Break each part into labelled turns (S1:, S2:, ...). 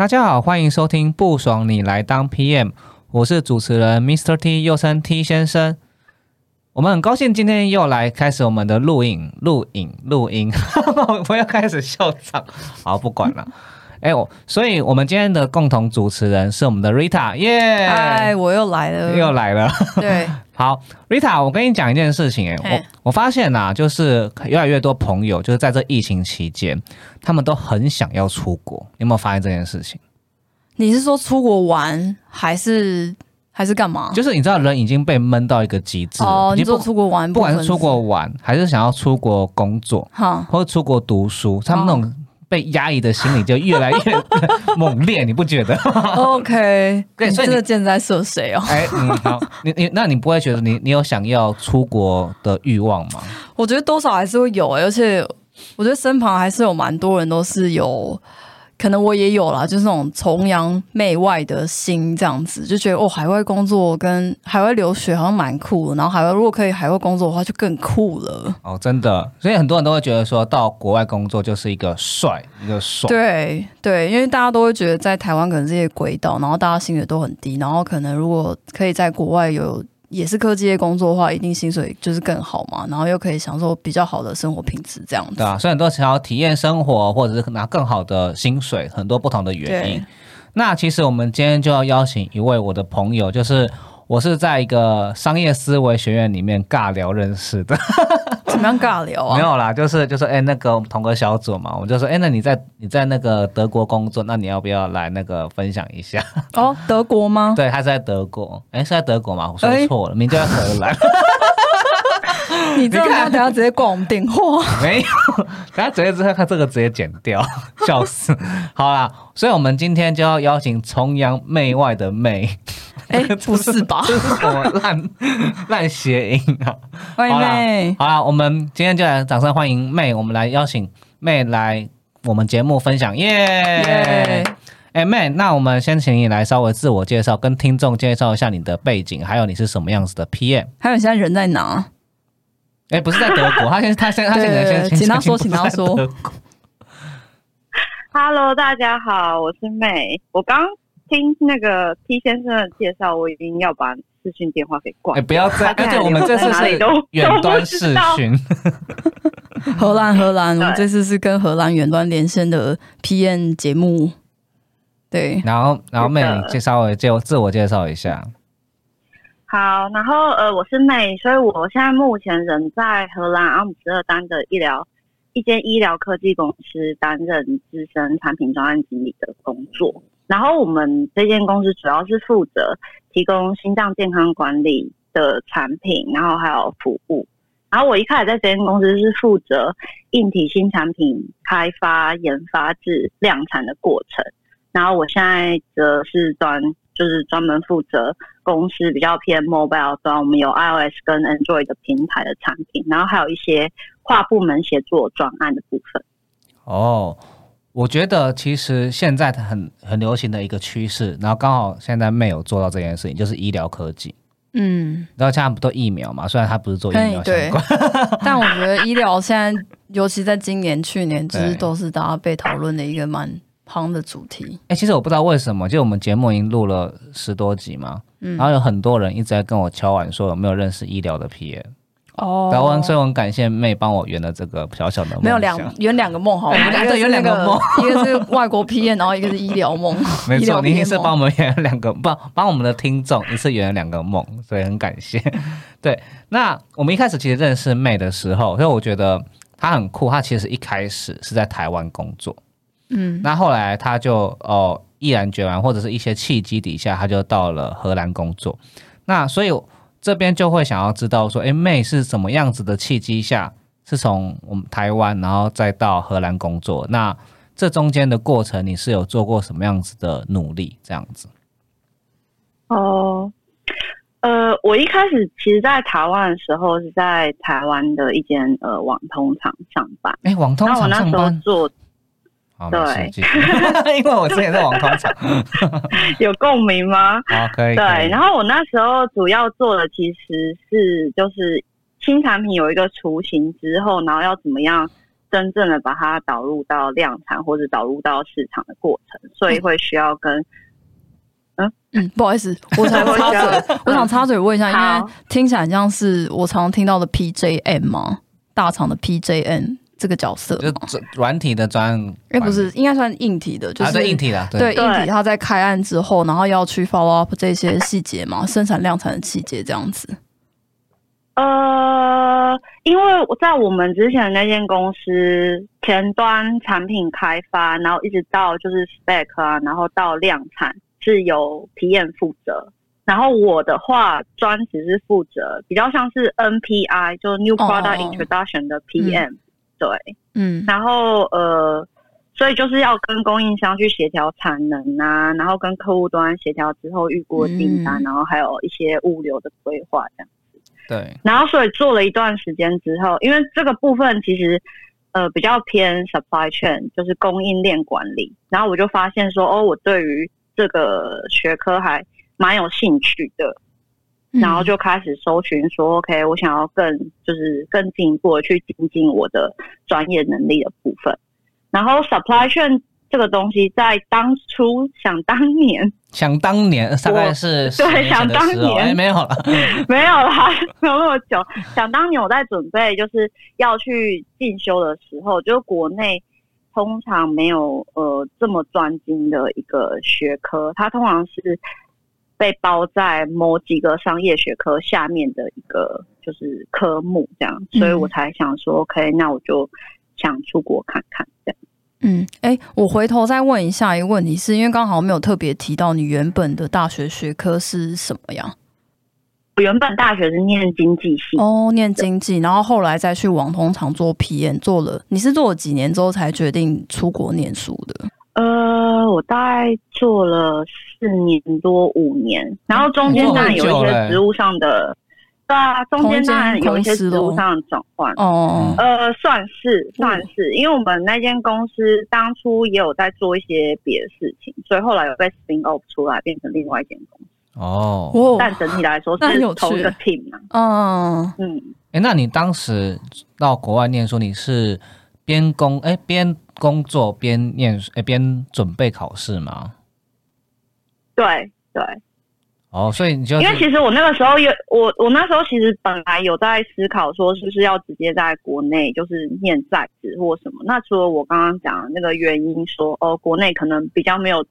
S1: 大家好，欢迎收听不爽你来当 PM，我是主持人 Mr. T，又称 T 先生。我们很高兴今天又来开始我们的录影、录影、录音，我要开始笑场。好，不管了。哎，我，所以我们今天的共同主持人是我们的 Rita，耶！
S2: 嗨，我又来了，
S1: 又来了。
S2: 对，
S1: 好，Rita，我跟你讲一件事情，哎，我我发现呐，就是越来越多朋友，就是在这疫情期间，他们都很想要出国。你有没有发现这件事情？
S2: 你是说出国玩，还是还是干嘛？
S1: 就是你知道，人已经被闷到一个极致
S2: 哦。你说出国玩，
S1: 不管是出国玩，还是想要出国工作，哈，或者出国读书，他们那种。被压抑的心理就越来越猛烈，你不觉得
S2: ？OK，对，所以这个箭在射谁哦？
S1: 哎，嗯，好，你你那你不会觉得你你有想要出国的欲望吗？
S2: 我觉得多少还是会有，而且我觉得身旁还是有蛮多人都是有。可能我也有啦，就是那种崇洋媚外的心，这样子就觉得哦，海外工作跟海外留学好像蛮酷的。然后海外如果可以海外工作的话，就更酷了。哦，
S1: 真的，所以很多人都会觉得说到国外工作就是一个帅，一个爽。
S2: 对对，因为大家都会觉得在台湾可能这些轨道，然后大家薪水都很低，然后可能如果可以在国外有。也是科技业工作的话，一定薪水就是更好嘛，然后又可以享受比较好的生活品质，这样子。
S1: 对啊，所以很多想要体验生活，或者是拿更好的薪水，很多不同的原因。那其实我们今天就要邀请一位我的朋友，就是我是在一个商业思维学院里面尬聊认识的。
S2: 怎么样尬聊啊？
S1: 没有啦，就是就是哎，那个同个小组嘛，我就说哎，那你在你在那个德国工作，那你要不要来那个分享一下？
S2: 哦，德国吗？
S1: 对，他是在德国。哎，是在德国吗？我说错了，名字在荷兰。
S2: 你这样等下直接挂我们电话？
S1: 没有，等下直接之后他这个直接剪掉，笑死。好啦，所以我们今天就要邀请崇洋媚外的媚。
S2: 哎，不是吧？
S1: 这是什么烂 烂谐音啊！
S2: 欢迎妹。
S1: 好了，我们今天就来掌声欢迎妹。我们来邀请妹来我们节目分享，耶！哎，妹，那我们先请你来稍微自我介绍，跟听众介绍一下你的背景，还有你是什么样子的 PM。
S2: 还有现在人在哪？
S1: 哎，不是在德国，他现他现他现在先
S2: 请他说，请他说。
S3: Hello，大家好，我是妹，我刚。听那个 T 先生的介绍，我已经要把视讯电话给挂。
S1: 哎，不要再，而且我们这次是远端视讯。
S2: 荷兰，荷兰，我们这次是跟荷兰远端连线的 PM 节目。对，
S1: 然后，然后妹，介绍我，介自我介绍一下。
S3: 好，然后呃，我是妹，所以我现在目前人在荷兰阿姆斯特丹的医疗一间医疗科技公司担任资深产品专案经理的工作。然后我们这间公司主要是负责提供心脏健康管理的产品，然后还有服务。然后我一开始在这间公司是负责硬体新产品开发、研发至量产的过程。然后我现在则是专就是专门负责公司比较偏 mobile 端，我们有 iOS 跟 Android 的平台的产品，然后还有一些跨部门协作专案的部分。
S1: 哦。我觉得其实现在很很流行的一个趋势，然后刚好现在没有做到这件事情，就是医疗科技。嗯，然后现在不都疫苗嘛？虽然他不是做疫苗相关，
S2: 但我觉得医疗现在，尤其在今年、去年，其实都是大家被讨论的一个蛮夯的主题。
S1: 哎，其实我不知道为什么，就我们节目已经录了十多集嘛，然后有很多人一直在跟我敲碗说有没有认识医疗的 PM。哦，然后所以我很感谢妹帮我圆了这个小小的梦，
S2: 没有两 圆两个梦哈，
S1: 对，圆两个梦，
S2: 一个是外国 PM，然后一个是医疗梦，
S1: 没错，你是帮我们圆了两个，帮帮我们的听众一次圆了两个梦，所以很感谢。对，那我们一开始其实认识妹的时候，所以我觉得她很酷，她其实一开始是在台湾工作，嗯，那后来她就哦毅然决然或者是一些契机底下，她就到了荷兰工作。那所以这边就会想要知道说，诶，妹是什么样子的契机下，是从我们台湾然后再到荷兰工作？那这中间的过程，你是有做过什么样子的努力？这样子？
S3: 哦，呃，我一开始其实，在台湾的时候是在台湾的一间呃网通厂上班。
S1: 哎，网通厂上班
S3: 做，
S1: 对，因为我之前在网通厂，
S3: 有共鸣吗？
S1: 好，可以。
S3: 对，然后我那时候主要做的其实是就是新产品有一个雏形之后，然后要怎么样真正的把它导入到量产或者导入到市场的过程，所以会需要跟。
S2: 嗯不好意思，我想插嘴，我想插嘴问一下，因为听起来像是我常听到的 PJM 吗？大厂的 PJM 这个角色，
S1: 就软体的专，
S2: 哎，不是，应该算硬体的，就是
S1: 硬体的，
S2: 对。硬体，它在开案之后，然后要去 follow up 这些细节嘛，生产量产的细节这样子。
S3: 呃，因为我在我们之前那间公司，前端产品开发，然后一直到就是 spec 啊，然后到量产。是由 PM 负责，然后我的话专职是负责比较像是 NPI，就 New Product Introduction 的 PM，对，嗯，然后呃，所以就是要跟供应商去协调产能啊，然后跟客户端协调之后预估订单，然后还有一些物流的规划这样子，
S1: 对，
S3: 然后所以做了一段时间之后，因为这个部分其实呃比较偏 supply chain，就是供应链管理，然后我就发现说，哦，我对于这个学科还蛮有兴趣的，然后就开始搜寻说，OK，我想要更就是更进一步的去精进我的专业能力的部分。然后 supply chain 这个东西，在当初想当年，
S1: 想当年大概是
S3: 对，想当年
S1: 没有了，
S3: 没有啦，没有那么久。想当年我在准备就是要去进修的时候，就国内。通常没有呃这么专精的一个学科，它通常是被包在某几个商业学科下面的一个就是科目这样，所以我才想说，OK，那我就想出国看看这样。
S2: 嗯，哎，我回头再问一下一个问题，是因为刚好没有特别提到你原本的大学学科是什么呀？
S3: 我原本大学是念经济系
S2: 哦，念经济，然后后来再去网通厂做皮研，做了。你是做了几年之后才决定出国念书的？
S3: 呃，我大概做了四年多五年，然后中间当然有一些职务上的，对啊，中间当然有一些职务上的转换。哦，呃，算是算是，因为我们那间公司当初也有在做一些别的事情，所以后来有被 spin off 出来，变成另外一间公司。哦，但整体来说是同一个 team 嘛。嗯
S1: 嗯，哎，那你当时到国外念书，你是边工哎边工作边念哎边准备考试吗？
S3: 对对。
S1: 哦，所以你就
S3: 因为其实我那个时候有我我那时候其实本来有在思考说是不是要直接在国内就是念在职或什么。那除了我刚刚讲的那个原因说哦，国内可能比较没有。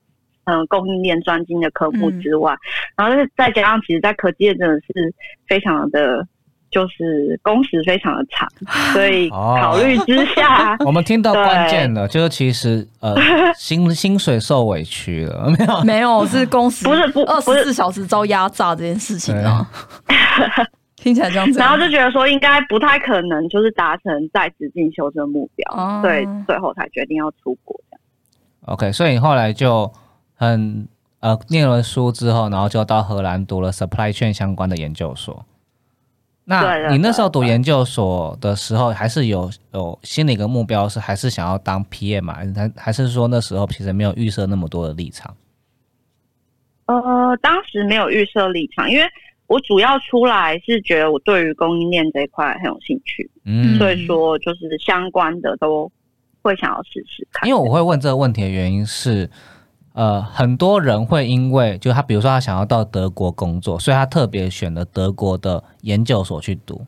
S3: 嗯，供应链专精的科目之外，然后再加上，其实，在科技业真的是非常的，就是工时非常的长，所以考虑之下，
S1: 我们听到关键了，就是其实呃，薪薪水受委屈了，没有？
S2: 没有是工时
S3: 不是不
S2: 二十四小时遭压榨这件事情啊，听起来这样子，
S3: 然后就觉得说应该不太可能，就是达成在职进修这个目标，所以最后才决定要出国这样。
S1: OK，所以你后来就。很呃，念了书之后，然后就到荷兰读了 supply chain 相关的研究所。那你那时候读研究所的时候，还是有有心里一个目标，是还是想要当 PM 嘛？还还是说那时候其实没有预设那么多的立场？
S3: 呃，当时没有预设立场，因为我主要出来是觉得我对于供应链这一块很有兴趣，嗯，所以说就是相关的都会想要试试看。
S1: 因为我会问这个问题的原因是。呃，很多人会因为就他，比如说他想要到德国工作，所以他特别选了德国的研究所去读。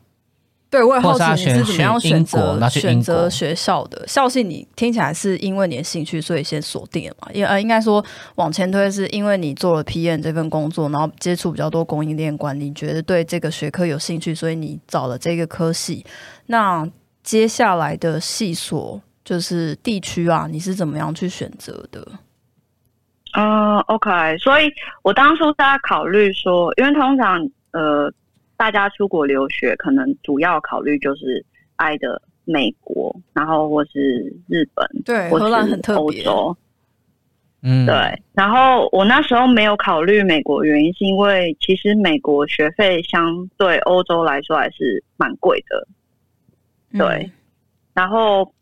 S2: 对，我也好奇你是怎么样选择
S1: 选
S2: 择学校的校系？你听起来是因为你的兴趣，所以先锁定了嘛？因呃，应该说往前推，是因为你做了 PM 这份工作，然后接触比较多供应链管理，觉得对这个学科有兴趣，所以你找了这个科系。那接下来的系所就是地区啊，你是怎么样去选择的？
S3: 嗯，OK，所以我当初在考虑说，因为通常呃，大家出国留学可能主要考虑就是爱的美国，然后或是日本，
S2: 对，
S3: 或
S2: 荷兰很
S3: 是
S2: 特别，
S3: 欧洲。
S1: 嗯，
S3: 对，然后我那时候没有考虑美国，原因是因为其实美国学费相对欧洲来说还是蛮贵的，
S2: 嗯。
S3: 对，然后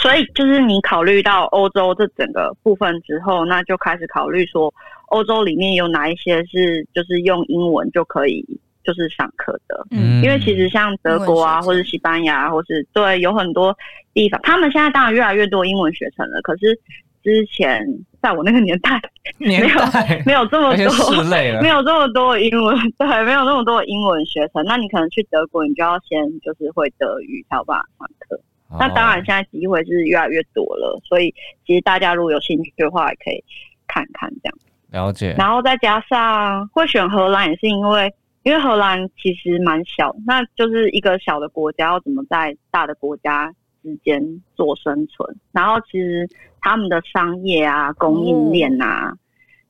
S3: 所以就是你考虑到欧洲这整个部分之后，那就开始考虑说欧洲里面有哪一些是就是用英文就可以就是上课的，
S2: 嗯，
S3: 因为其实像德国啊，或者西班牙，或是对有很多地方，他们现在当然越来越多英文学成了，可是之前在我那个年代
S1: 年代
S3: 没有这么多，没，有这么多英文，对，没有那么多英文学成。那你可能去德国，你就要先就是会德语才有办法上课。那当然，
S1: 哦
S3: 现在机会是越来越多了，所以其实大家如果有兴趣的话，也可以看看这样。
S1: 了解，
S3: 然后再加上会选荷兰，也是因为因为荷兰其实蛮小，那就是一个小的国家要怎么在大的国家之间做生存。然后其实他们的商业啊、供应链啊，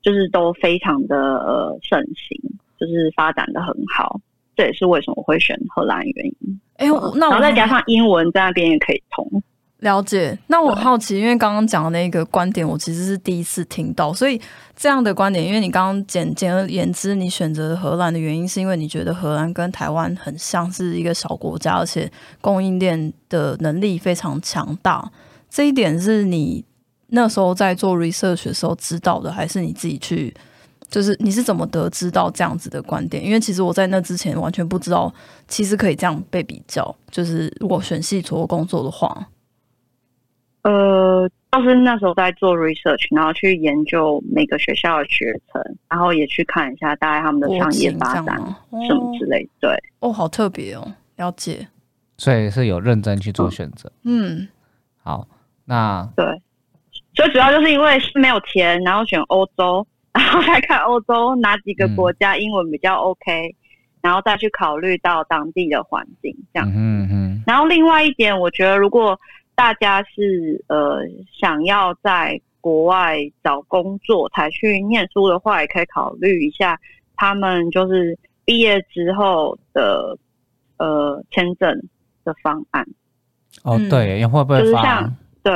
S3: 就是都非常的呃盛行，就是发展的很好。这也是为什么我会选荷兰原因。
S2: 哎、我那我
S3: 再加上英文在那边也可以通。
S2: 了解。那我好奇，因为刚刚讲的那个观点，我其实是第一次听到，所以这样的观点，因为你刚刚简简而言之，你选择荷兰的原因，是因为你觉得荷兰跟台湾很像是一个小国家，而且供应链的能力非常强大。这一点是你那时候在做 research 的时候知道的，还是你自己去？就是你是怎么得知到这样子的观点？因为其实我在那之前完全不知道，其实可以这样被比较。就是如果选系做工作的话，
S3: 呃，就是那时候在做 research，然后去研究每个学校的学程，然后也去看一下大概他们的
S2: 国
S3: 商业发展？什么之类的。对，
S2: 哦，好特别哦，了解。
S1: 所以是有认真去做选择。
S2: 嗯，
S1: 好，那
S3: 对，所以主要就是因为是没有钱，然后选欧洲，然后再看欧洲哪几个国家英文比较 OK，、然后再去考虑到当地的环境这样。
S1: 嗯哼嗯，
S3: 然后另外一点，我觉得如果大家是呃想要在国外找工作才去念书的话，也可以考虑一下他们就是毕业之后的呃签证的方案。
S1: 哦
S2: 嗯
S1: 对，会不会发
S3: 就是像？对，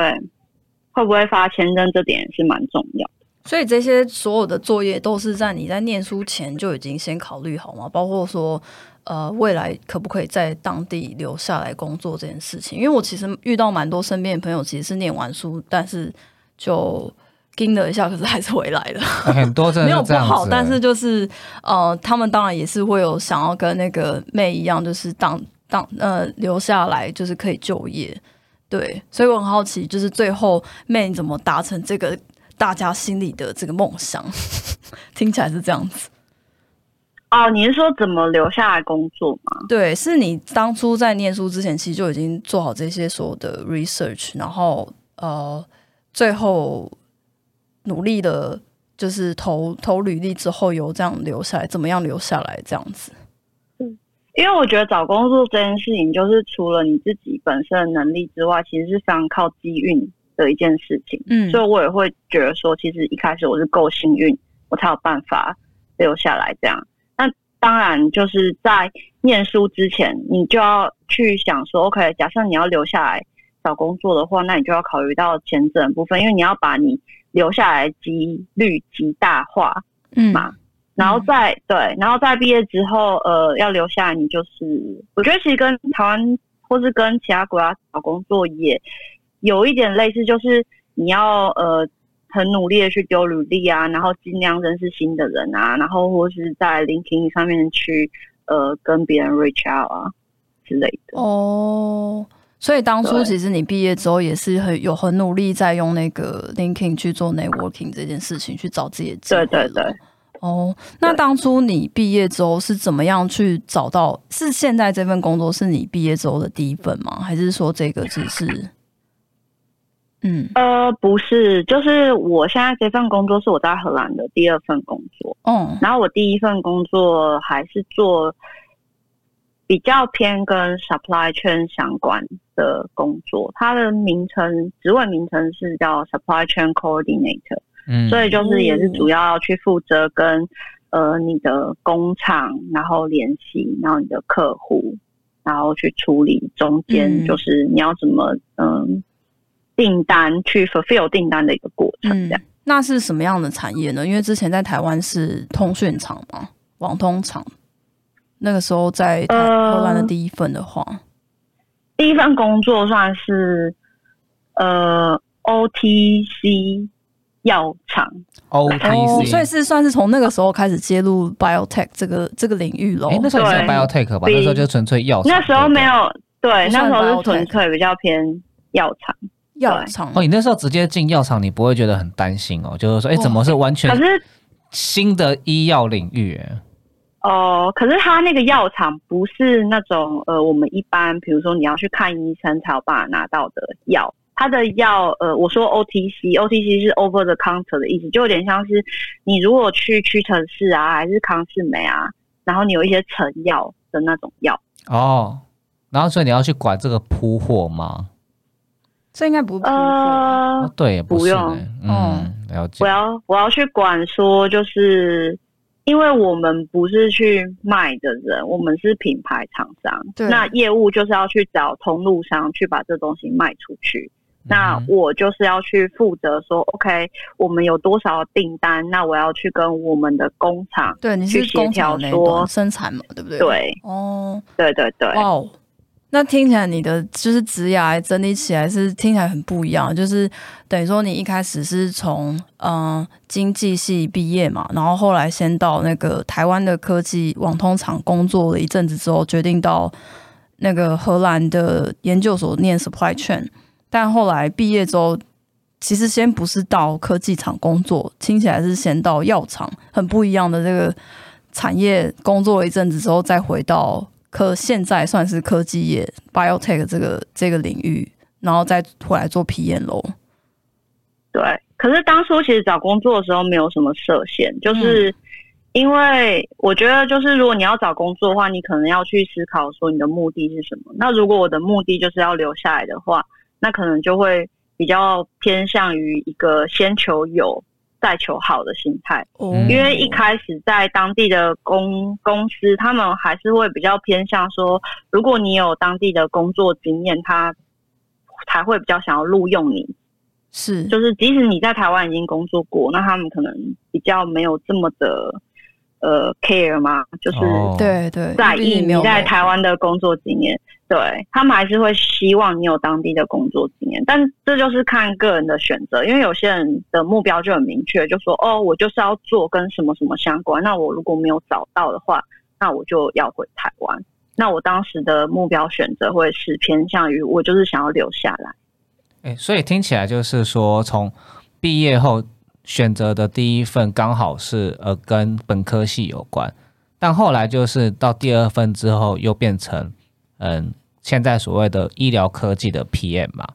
S3: 会不会发签证这点是蛮重要的。
S2: 所以这些所有的作业都是在你在念书前就已经先考虑好吗？包括说，呃，未来可不可以在当地留下来工作这件事情？因为我其实遇到蛮多身边的朋友，其实是念完书，但是就盯了一下，可是还是回来了。
S1: 很多真
S2: 没有不好，但是就是呃，他们当然也是会有想要跟那个妹一样，就是当当呃留下来，就是可以就业。对，所以我很好奇，就是最后妹你怎么达成这个大家心里的这个梦想？听起来是这样子。
S3: 哦，你是说怎么留下来工作吗？
S2: 对，是你当初在念书之前，其实就已经做好这些所有的 research，然后呃，最后努力的，就是投投履历之后有这样留下来，怎么样留下来这样子？
S3: 嗯因为我觉得找工作这件事情，就是除了你自己本身的能力之外，其实是非常靠机运的一件事情。
S2: 嗯
S3: 所以我也会觉得说，其实一开始我是够幸运，我才有办法留下来这样。那当然就是在念书之前，你就要去想说，OK，假设你要留下来找工作的话，那你就要考虑到签证部分，因为你要把你留下来的几率极大化。
S2: 嗯
S3: 嘛然后再对，然后在毕业之后，呃，要留下来，你就是我觉得其实跟台湾或是跟其他国家找工作也有一点类似，就是你要呃很努力的去丢履历啊，然后尽量认识新的人啊，然后或是在 LinkedIn 上面去呃跟别人 reach out 啊之类的。
S2: 哦，所以当初其实你毕业之后也是很有很努力在用那个 LinkedIn 去做 networking 这件事情，去找自己的
S3: 对对对。
S2: 哦，那
S3: 对
S2: 当初你毕业之后是怎么样去找到？是现在这份工作是你毕业之后的第一份吗？还是说这个只是？嗯，
S3: 呃，不是，就是我现在这份工作是我在荷兰的第二份工作。
S2: 嗯，
S3: 然后我第一份工作还是做比较偏跟 supply chain 相关的工作，它的名称职位名称是叫 supply chain coordinator。
S1: 嗯，
S3: 所以就是也是主要去负责跟呃你的工厂，然后联系，然后你的客户，然后去处理中间
S2: 嗯
S3: 就是你要怎么嗯订单去 fulfill 订单的一个过程这样。
S2: 那是什么样的产业呢？因为之前在台湾是通讯厂嘛，网通厂。那个时候在台
S3: 呃
S2: 荷兰的第一份的话，
S3: 第一份工作算是呃 OTC 药厂，
S2: 哦
S1: ，OTC，
S2: 所以是算是从那个时候开始接入 biotech 这个这个领域喽
S1: 哎，。那时候也是 biotech 吧？那时候就纯粹药厂。
S3: 那时候没有对，那时候是纯粹比较偏药厂。
S2: 药厂
S1: 哦，你那时候直接进药厂，你不会觉得很担心哦？就是说，哎，怎么是完全
S3: 可是
S1: 新的医药领域？哎
S3: 哦，可是他那个药厂不是那种呃，我们一般比如说你要去看医生才有办法拿到的药。它的药，呃，我说 OTC，OTC 是 over the counter 的意思，就有点像是你如果去屈臣氏啊，还是康士美啊，然后你有一些成药的那种药。
S1: 哦，然后所以你要去管这个铺货吗？
S2: 这应该不
S3: 呃
S1: 哦，，对，不
S3: 用。
S1: 嗯，了解
S3: 我。要我要去管说，就是因为我们不是去卖的人，我们是品牌厂商，
S2: 对
S3: 那业务就是要去找通路商去把这东西卖出去。那
S1: 嗯
S3: 我就是要去负责说，OK，我们有多少订单，那我要去跟我们的工厂，
S2: 对，你
S3: 去协
S2: 是工厂那一
S3: 调说
S2: 生产嘛，对不对？。
S3: 对
S2: 哦，
S3: 对对对，
S2: 哇哦，那听起来你的就是职涯整理起来是听起来很不一样，就是等于说你一开始是从嗯、经济系毕业嘛，然后后来先到那个台湾的科技网通厂工作了一阵子之后，决定到那个荷兰的研究所念 supply chain，但后来毕业之后。其实先不是到科技厂工作，听起来是先到药厂，很不一样的这个产业工作了一阵子之后，再回到科现在算是科技业 biotech 这个这个领域，然后再回来做皮验楼。
S3: 对，可是当初其实找工作的时候没有什么设限，就是因为我觉得，就是如果你要找工作的话，你可能要去思考说你的目的是什么。那如果我的目的就是要留下来的话，那可能就会比较偏向于一个先求有再求好的心态。因为一开始在当地的公公司，他们还是会比较偏向说，如果你有当地的工作经验，他才会比较想要录用你。
S2: 是。
S3: 就是即使你在台湾已经工作过，那他们可能比较没有这么的呃 care 嘛，就是
S1: 哦。
S2: 对对，
S3: 在意你在台湾的工作经验，对他们还是会希望你有当地的工作经验，但这就是看个人的选择，因为有些人的目标就很明确，就说哦，我就是要做跟什么什么相关，那我如果没有找到的话，那我就要回台湾。那我当时的目标选择会是偏向于我就是想要留下来。
S1: 哎，所以听起来就是说，从毕业后选择的第一份刚好是呃跟本科系有关，但后来就是到第二份之后又变成嗯现在所谓的医疗科技的 PM 嘛，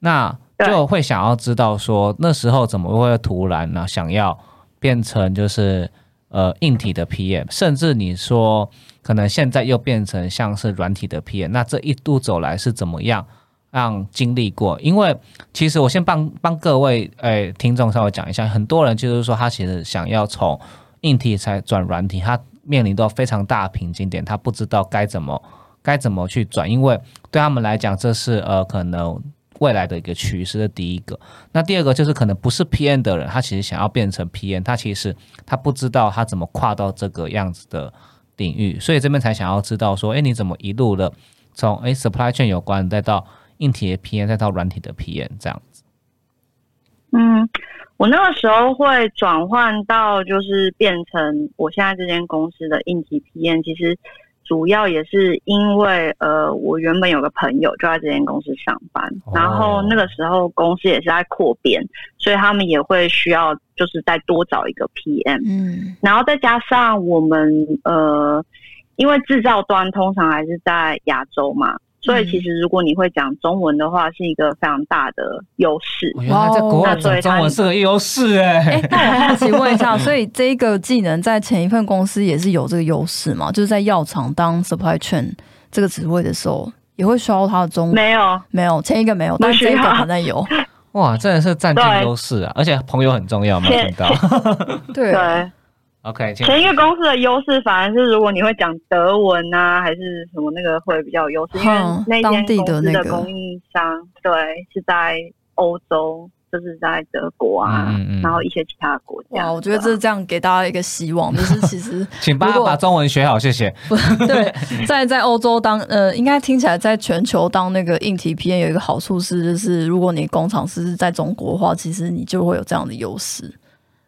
S1: 那就会想要知道说那时候怎么会突然呢想要变成就是呃硬体的 PM，甚至你说可能现在又变成像是软体的 PM，那这一路走来是怎么样？让经历过，因为其实我先帮帮各位诶、听众稍微讲一下，很多人就是说他其实想要从硬体才转软体，他面临到非常大的瓶颈点，他不知道该怎么该怎么去转，因为对他们来讲这是呃可能未来的一个趋势的第一个。那第二个就是可能不是 PM 的人，他其实想要变成 PM，他其实他不知道他怎么跨到这个样子的领域，所以这边才想要知道说，哎，你怎么一路的从哎 supply chain 有关，再到硬体的 PM，再到软体的 PM 这样子。
S3: 嗯，我那个时候会转换到就是变成我现在这间公司的硬体 PM，其实主要也是因为呃，我原本有个朋友就在这间公司上班，
S1: 哦
S3: 然后那个时候公司也是在扩编，所以他们也会需要就是再多找一个 PM，
S2: 嗯
S3: 然后再加上我们呃，因为制造端通常还是在亚洲嘛。所以其实如果你会讲中文的话，是一个非常大的优势。
S1: 我原来在国外讲中文是个优势哎、
S2: 哎，那我好奇问一下，所以这个技能在前一份公司也是有这个优势吗？就是在药厂当 supply chain 这个职位的时候，也会需要他的中文？
S3: 没有，
S2: 没有，前一个没有，但这一个
S3: 要
S2: 可能有。
S1: 哇，真的是占尽
S3: 对
S1: 优势啊！而且朋友很重要，没有听到。
S2: 对
S3: 对，
S1: OK，
S3: 前一个公司的优势反而是如果你会讲德文啊，还是什么那个会比较有优势，因为
S2: 嗯
S3: 那
S2: 当地
S3: 间公司
S2: 的那个
S3: 供应商对是在欧洲，就是在德国啊，
S1: 嗯嗯嗯
S3: 然后一些其他国家。
S2: 哇，我觉得这
S3: 对啊
S2: 这样给大家一个希望，就是其实
S1: 请帮
S2: 我
S1: 把中文学好，谢谢。
S2: 对，在在欧洲当呃，应该听起来在全球当那个硬体 PM 有一个好处是，就是如果你工厂是在中国的话，其实你就会有这样的优势，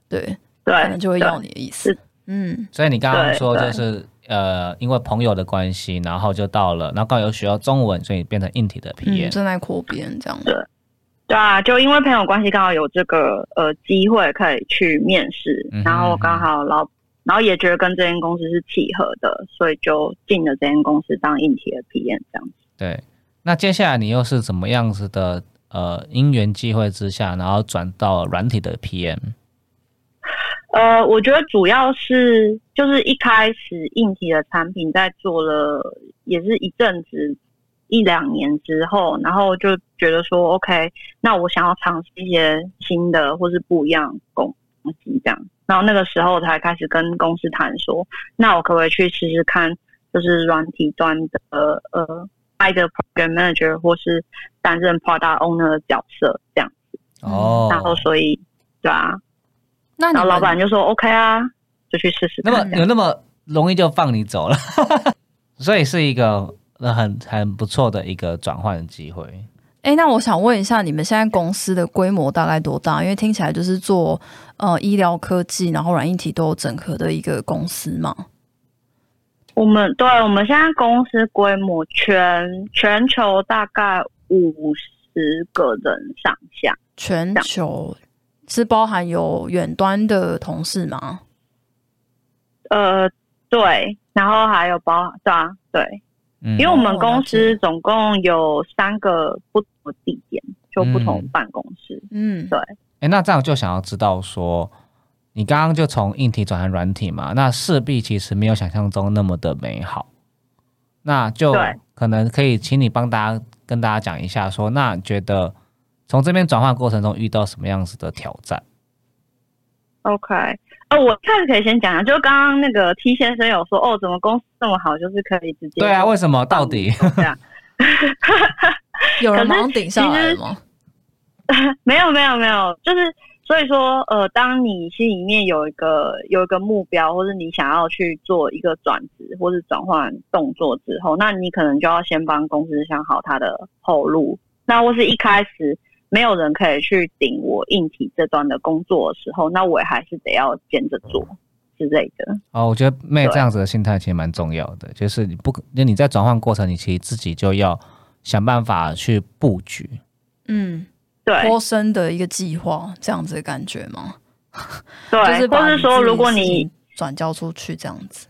S2: 对，可能就会要你的意思。嗯，
S1: 所以你刚刚
S3: 对对
S1: 说就是呃，因为朋友的关系，然后就到了，然后刚好有学到中文，所以变成硬体的
S2: 嗯
S1: ，PM。
S2: 正在扩编这样。
S3: 对啊，就因为朋友关系刚好有这个呃机会可以去面试，
S1: 嗯哼
S3: 然后刚好老，然后也觉得跟这间公司是契合的，所以就进了这间公司当硬体的 PM 这样子。
S1: 对，那接下来你又是怎么样子的？呃，因缘际会之下，然后转到软体的 PM。
S3: 呃，我觉得主要是就是一开始硬体的产品在做了也是一阵子一两年之后，然后就觉得说 OK，那我想要尝试一些新的或是不一样工东西这样，然后那个时候才开始跟公司谈说，那我可不可以去试试看，就是软体端的呃，either program manager 或是担任 product owner 的角色这样子，
S1: 哦，
S3: 然后所以对啊，
S2: 那
S3: 然后老板就说 OK 啊，就去试试
S1: 那
S3: 看。
S1: 么有那么容易就放你走了，所以是一个呃很很不错的一个转换的机会。
S2: 哎，那我想问一下，你们现在公司的规模大概多大？因为听起来就是做呃医疗科技，然后软硬体都有整合的一个公司嘛。
S3: 我们对我们现在公司规模全全球大概五十个人上下，
S2: 全球是包含有远端的同事吗？
S3: 呃，对，然后还有包对啊，对，
S1: 嗯
S3: 因为我们公司总共有三个不同的地点，就不同
S1: 嗯
S3: 办公室，
S2: 嗯，
S3: 对。
S1: 哎，那这样就想要知道说，你刚刚就从硬体转成软体嘛，那势必其实没有想象中那么的美好。那就
S3: 对
S1: 可能可以请你帮大家跟大家讲一下说，那你觉得从这边转换过程中遇到什么样子的挑战
S3: ？OK，哦，我开始可以先讲讲，就刚刚那个 T 先生有说，哦，怎么公司这么好，就是可以直接
S1: 对啊，
S3: 就
S1: 为什么到底？
S2: 有人
S3: 可是
S2: 马上顶下来了吗？
S3: 没有没有没有，就是所以说，呃，当你心里面有一个有一个目标，或者你想要去做一个转职或者转换动作之后，那你可能就要先帮公司想好它的后路。那或是一开始没有人可以去顶我硬体这端的工作的时候，那我也还是得要兼着做之类的。
S1: 哦，我觉得妹
S3: 对
S1: 这样子的心态其实蛮重要的，就是你不，那你在转换过程，你其实自己就要想办法去布局。
S2: 嗯，
S3: 对
S2: 脱身的一个计划，这样子的感觉吗？
S3: 对，
S2: 就是把
S3: 或是说，如果你
S2: 转交出去这样子。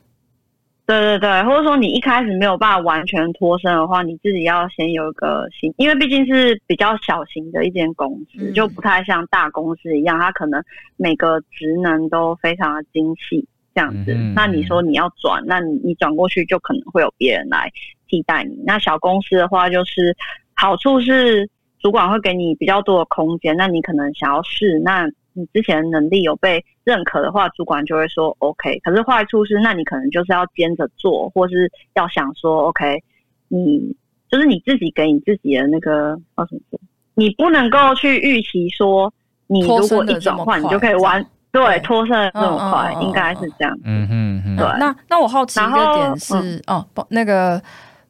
S3: 对对对，或者说你一开始没有办法完全脱身的话，你自己要先有一个心，因为毕竟是比较小型的一间公司，
S2: 嗯
S3: 就不太像大公司一样，它可能每个职能都非常的精细这样子。
S1: 嗯
S3: 那你说你要转，那你你转过去就可能会有别人来替代你。那小公司的话，就是好处是主管会给你比较多的空间，那你可能想要试，那你之前能力有被认可的话，主管就会说 OK。可是坏处是，那你可能就是要兼着做，或是要想说 OK，你就是你自己给你自己的那个叫什么说，你不能够去预期说你如果一转换，你就可以完对脱身得这么快，应该是这样。
S1: 嗯嗯嗯，
S3: 对
S2: 那那我好奇一个点是，哦，不，那个，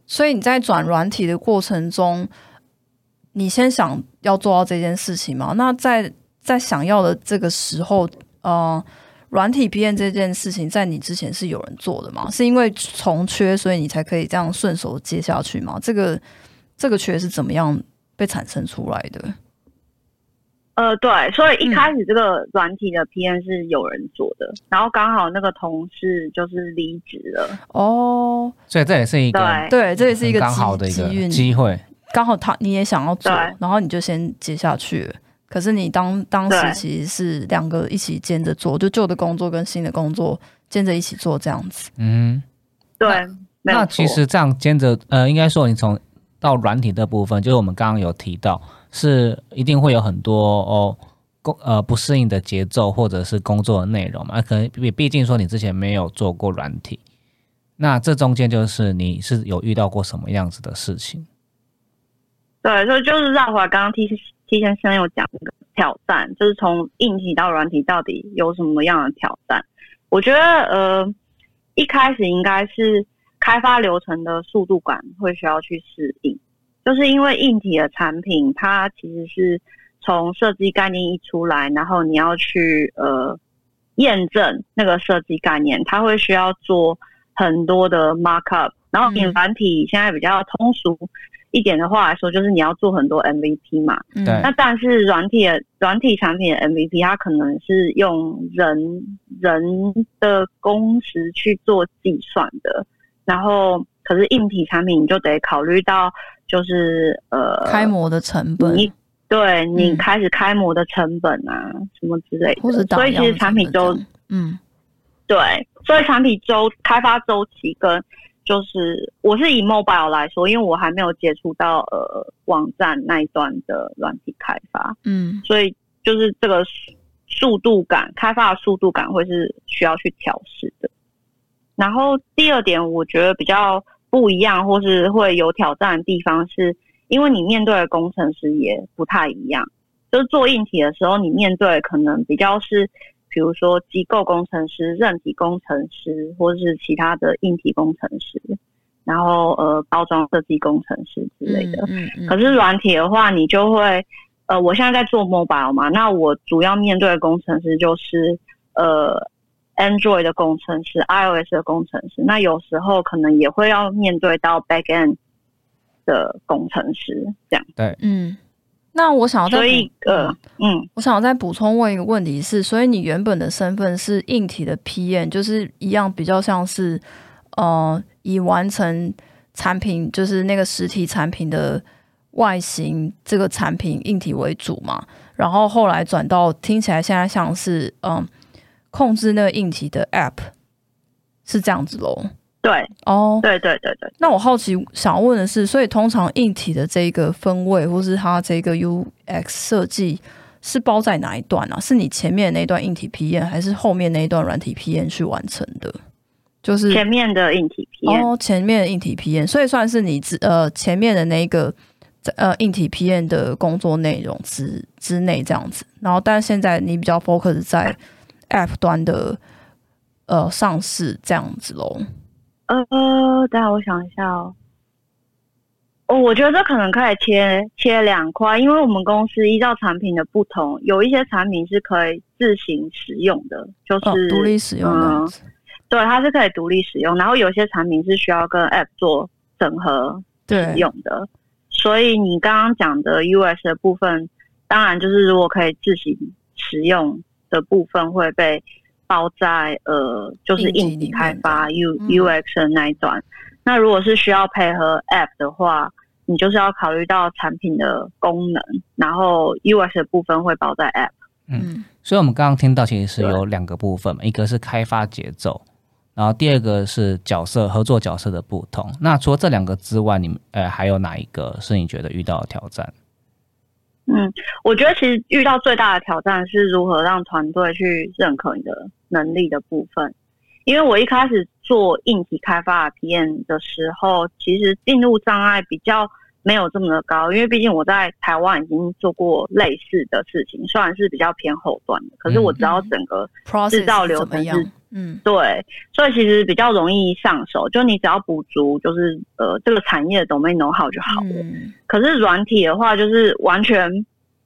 S2: 所以你在转软体的过程中，你先想要做到这件事情吗？那在在想要的这个时候，呃，软体 PM 这件事情在你之前是有人做的吗？是因为从缺，所以你才可以这样顺手接下去吗？这个这个缺是怎么样被产生出来的？
S3: 呃，对，所以一
S2: 嗯
S3: 开始这个软体的 PM 是有人做的，然后刚好那个同事就是离职了，
S2: 哦，
S1: 所以这也是一个
S3: 对
S2: 对，这也是一个
S1: 好的一个
S2: 机
S1: 会。
S2: 刚好他你也想要做，然后你就先接下去了。可是你当当时其实是两个一起兼着做，就旧的工作跟新的工作兼着一起做这样子。
S1: 嗯
S3: 对，
S1: 那其实这样兼着，呃，应该说你从到软体的部分，就是我们刚刚有提到，是一定会有很多哦工呃不适应的节奏或者是工作的内容嘛？可能毕毕竟说你之前没有做过软体，那这中间就是你是有遇到过什么样子的事情？
S3: 对，所以就是绕回刚刚刚 T T 先生有讲的挑战，就是从硬体到软体到底有什么样的挑战？我觉得呃一开始应该是开发流程的速度感会需要去适应，就是因为硬体的产品它其实是从设计概念一出来，然后你要去呃验证那个设计概念，它会需要做很多的 markup，然后你软体现在比较通俗。一点的话来说，就是你要做很多 MVP 嘛。
S1: 嗯。
S3: 那但是软体的软体产品的 MVP，它可能是用人人的工时去做计算的。然后，可是硬体产品你就得考虑到，就是呃，
S2: 开模的成本。
S3: 你对你开始开模的成本啊，什么之类的。所以其实产品周，嗯，对，所以产品周开发周期跟。就是我是以 mobile 来说，因为我还没有接触到呃网站那一端的软体开发，嗯，所以就是这个速度感，开发的速度感会是需要去调试的。然后第二点，我觉得比较不一样或是会有挑战的地方，是因为你面对的工程师也不太一样。就是做硬体的时候，你面对可能比较是。比如说机构工程师、韧体工程师，或者是其他的硬体工程师，然后呃包装设计工程师之类的。嗯嗯。可是软体的话，你就会呃，我现在在做 mobile 嘛，那我主要面对的工程师就是呃 Android 的工程师、iOS 的工程师。那有时候可能也会要面对到 backend 的工程师，这样。
S1: 对，
S2: 嗯。那我想要再，
S3: 所以呃，嗯，
S2: 我想要再补充问一个问题是，所以你原本的身份是硬体的 PM，就是一样比较像是，呃，以完成产品，就是那个实体产品的外形这个产品硬体为主嘛，然后后来转到听起来现在像是，嗯，控制那个硬体的 App，是这样子喽。
S3: 对哦，对对对对。
S2: 那我好奇想问的是，所以通常硬体的这个分位，或是它这个 UX 设计，是包在哪一段啊？是你前面那一段硬体 P N，，还是后面那一段软体 P N 去完成的？就是
S3: 前面的硬体批验
S2: 哦，前面的硬体 P N，，所以算是你之呃前面的那一个呃硬体批验的工作内容之之内这样子。然后，但是现在你比较 focus 在 App 端的呃上市这样子喽。
S3: 呃，等下我想一下哦。哦，我觉得这可能可以切切两块，因为我们公司依照产品的不同，有一些产品是可以自行使用的，就是
S2: 独立使用的。
S3: 对，它是可以独立使用，然后有些产品是需要跟 App 做整合使用的。所以你刚刚讲的 US 的部分，当然就是如果可以自行使用的部分会被。包在呃，就是硬体开发 U U X 的那一段。那如果是需要配合 App 的话，你就是要考虑到产品的功能，然后 U X 的部分会包在 App。
S1: 嗯，所以我们刚刚听到其实是有两个部分嘛，一个是开发节奏，然后第二个是角色合作角色的不同。那除了这两个之外，你们呃还有哪一个是你觉得遇到的挑战？
S3: 嗯，我觉得其实遇到最大的挑战是如何让团队去认可你的能力的部分。因为我一开始做硬体开发体验的时候，其实进入障碍比较没有这么的高，因为毕竟我在台湾已经做过类似的事情，虽然是比较偏后端的，可是我知道整个制造流程是。嗯，对，所以其实比较容易上手，就你只要补足，就是呃这个产业的 domain know how 就好了。可是软体的话，就是完全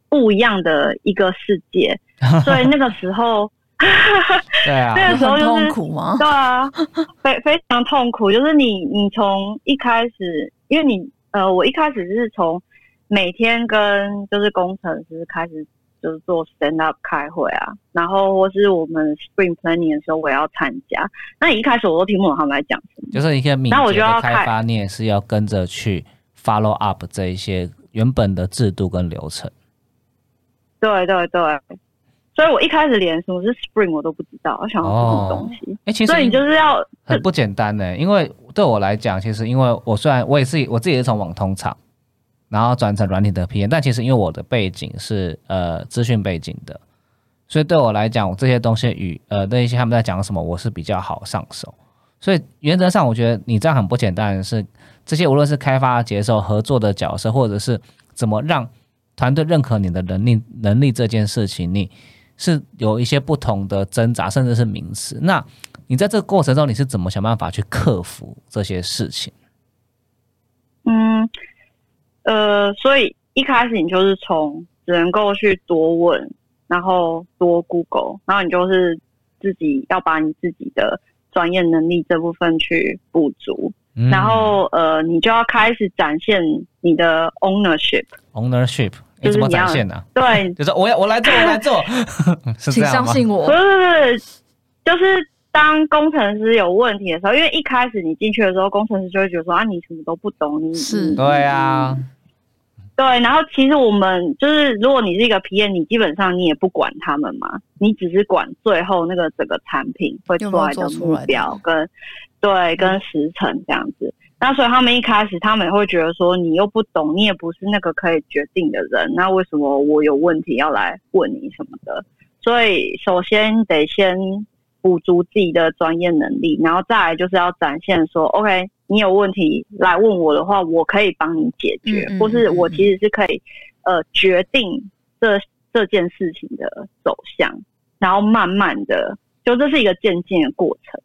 S3: 不一样的一个世界，所以那个时候，
S1: 对啊，
S3: 那个时候
S2: 痛苦吗？
S3: 对啊，非非常痛苦。就是你你从一开始，因为你呃，我一开始是从每天跟就是工程师开始。就是做 stand up 开会啊，然后或是我们 spring planning 的时候，我也要参加。那一开始我都听不懂他们在讲什么。
S1: 就是一些敏捷的开发，你也是要跟着去 follow up 这一些原本的制度跟流程。
S3: 对对对，所以我一开始连什么是 spring 我都不知道，我想要什么东西。哎，
S1: 其实
S3: 所以你就是要
S1: 很不简单呢，因为对我来讲，其实因为我虽然我也是我自己是从网通厂。然后转成软体的 PM。但其实因为我的背景是呃资讯背景的，所以对我来讲，这些东西与呃那一些他们在讲什么，我是比较好上手。所以原则上，我觉得你这样很不简单，是这些无论是开发接受合作的角色，或者是怎么让团队认可你的能力能力这件事情，你是有一些不同的挣扎，甚至是名词。那你在这个过程中，你是怎么想办法去克服这些事情？
S3: 嗯，呃，所以一开始你就是从只能够去多问，然后多 Google，然后你就是自己要把你自己的。专业能力这部分去补足，然后呃，你就要开始展现你的 ownership。
S1: 么展现呢？
S3: 对，
S1: 就是我要我来做，我来做，
S2: 请相信我。
S3: 不是不是，就是当工程师有问题的时候，因为一开始你进去的时候，工程师就会觉得说啊，你什么都不懂，你
S2: 是
S1: 对啊。
S3: 对，然后其实我们就是，如果你是一个 PM，你基本上你也不管他们嘛，你只是管最后那个整个产品会出来的目标跟对跟时程这样子。那所以他们一开始他们也会觉得说，你又不懂，你也不是那个可以决定的人，那为什么我有问题要来问你什么的？所以首先得先补足自己的专业能力，然后再来就是要展现说，OK。你有问题来问我的话，我可以帮你解决，或是我其实是可以，呃，决定这这件事情的走向，然后慢慢的，就这是一个渐进的过程，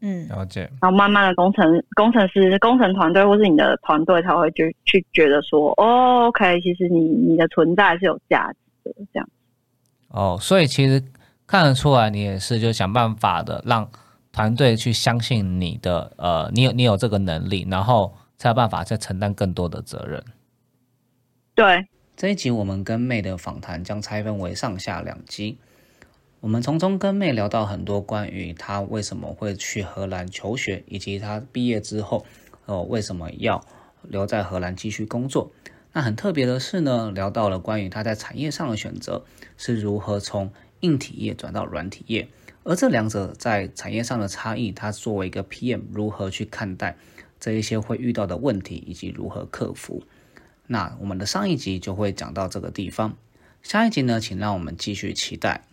S2: 嗯，
S1: 了解。
S3: 然后慢慢的，工程工程师、工程团队或是你的团队才会去去觉得说，哦，OK，其实你你的存在是有价值的，这样。
S1: 哦，所以其实看得出来，你也是就想办法的让。团队去相信你的，呃，你有你有这个能力，然后才有办法再承担更多的责任。
S3: 对，
S1: 这一集我们跟妹的访谈将拆分为上下两集。我们从中跟妹聊到很多关于她为什么会去荷兰求学，以及她毕业之后，哦，为什么要留在荷兰继续工作。那很特别的是呢，聊到了关于她在产业上的选择是如何从硬体业转到软体业。而这两者在产业上的差异，它作为一个 PM 如何去看待这一些会遇到的问题，以及如何克服？那我们的上一集就会讲到这个地方，下一集呢，请让我们继续期待。